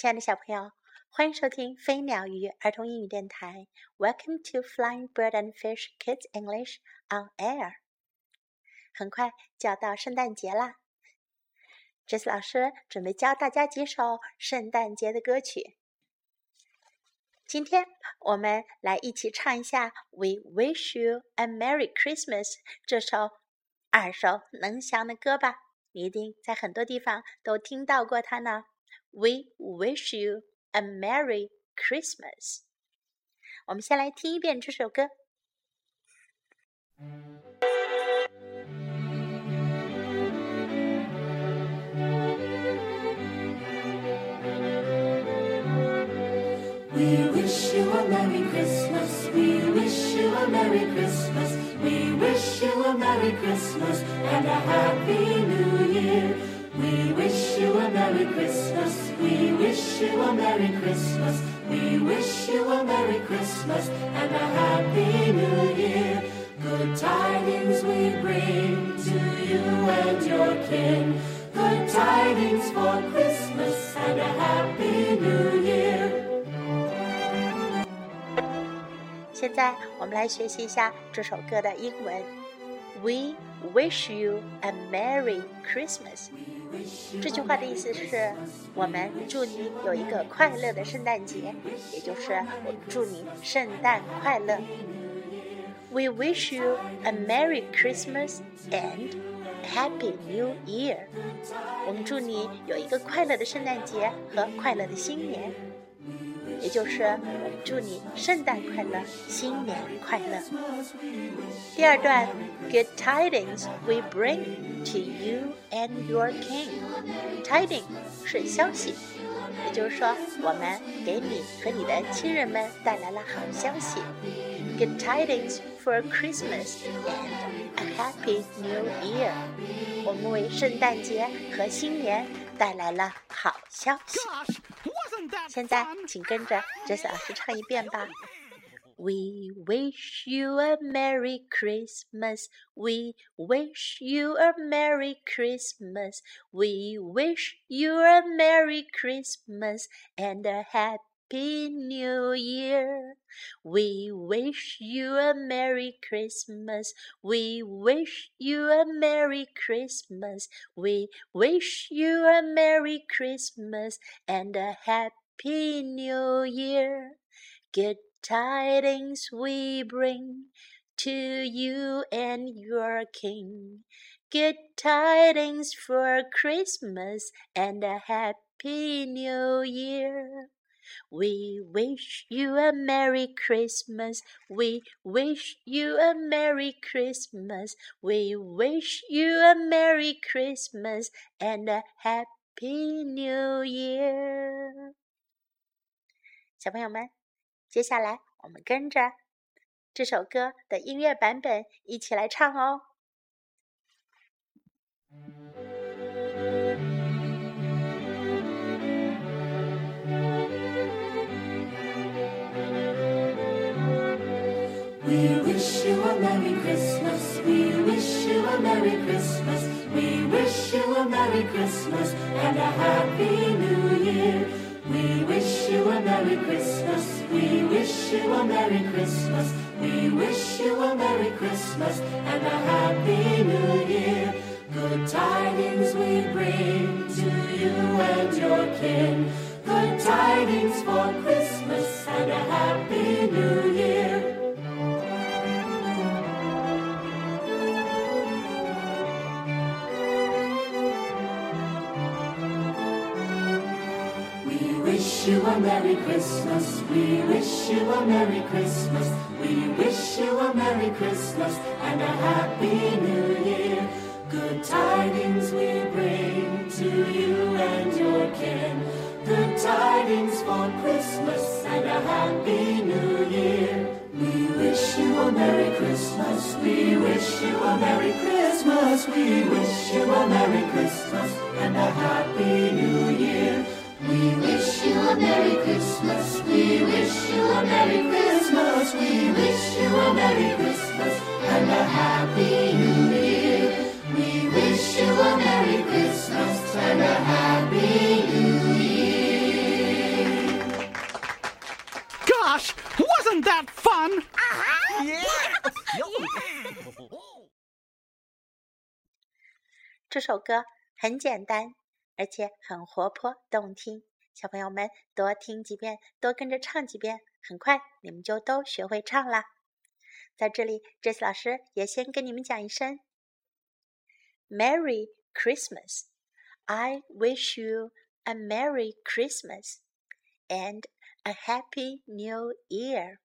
亲爱的小朋友，欢迎收听飞鸟鱼儿童英语电台。Welcome to Flying Bird and Fish Kids English on Air。很快就要到圣诞节啦，这次老师准备教大家几首圣诞节的歌曲。今天我们来一起唱一下《We Wish You a Merry Christmas》这首耳熟能详的歌吧。你一定在很多地方都听到过它呢。We wish you a Merry Christmas。我们先来听一遍这首歌。We wish you a Merry Christmas. We wish you a Merry Christmas. We wish you a Merry Christmas and a Happy New Year. We wish you a Merry Christmas. We wish you a Merry Christmas. We wish you a Merry Christmas and a Happy New Year. Good tidings we bring to you and your kin. Good tidings for Christmas and a Happy New Year. 现在我们来学习一下这首歌的英文。We wish you a Merry Christmas。 这句话的意思是我们祝你有一个快乐的圣诞节，也就是我祝你圣诞快乐。We wish you a Merry Christmas and Happy New Year。我们祝你有一个快乐的圣诞节和快乐的新年，也就是祝你圣诞快乐，新年快乐。第二段，Good tidings we bring。to you and your king. Tiding 是消息，也就是说，我们给你和你的亲人们带来了好消息。Good tidings for Christmas and a happy New Year。我们为圣诞节和新年带来了好消息。现在，请跟着 Jess 老师唱一遍吧。We wish you a Merry Christmas. We wish you a Merry Christmas. We wish you a Merry Christmas and a Happy New Year. We wish you a Merry Christmas. We wish you a Merry Christmas. We wish you a Merry Christmas and a Happy New Year. Good tidings we bring to you and your king. Good tidings for Christmas and a happy new year. We wish you a Merry Christmas. We wish you a Merry Christmas. We wish you a Merry Christmas and a Happy New Year. 小朋友们。接下来，我们跟着这首歌的音乐版本一起来唱哦。We wish you a Merry Christmas. We wish you a Merry Christmas. We wish you a Merry Christmas and a Happy New Year. We wish you a Merry Christmas. We wish you a Merry Christmas. We wish you a Merry Christmas and a Happy New Year. Good tidings we bring to you and your kin. Good tidings for Christmas and a Happy New Year. Wish you a Merry Christmas. We wish you a Merry Christmas. We wish you a Merry Christmas and a Happy New Year. Good tidings we bring to you and your kin. Good tidings for Christmas and a Happy New Year. We wish you a Merry Christmas. We wish you a Merry Christmas. We wish you a Merry Christmas and a Happy 这首歌很简单，而且很活泼动听。小朋友们多听几遍，多跟着唱几遍，很快你们就都学会唱了。在这里，这次老师也先跟你们讲一声：Merry Christmas，I wish you a Merry Christmas and a Happy New Year。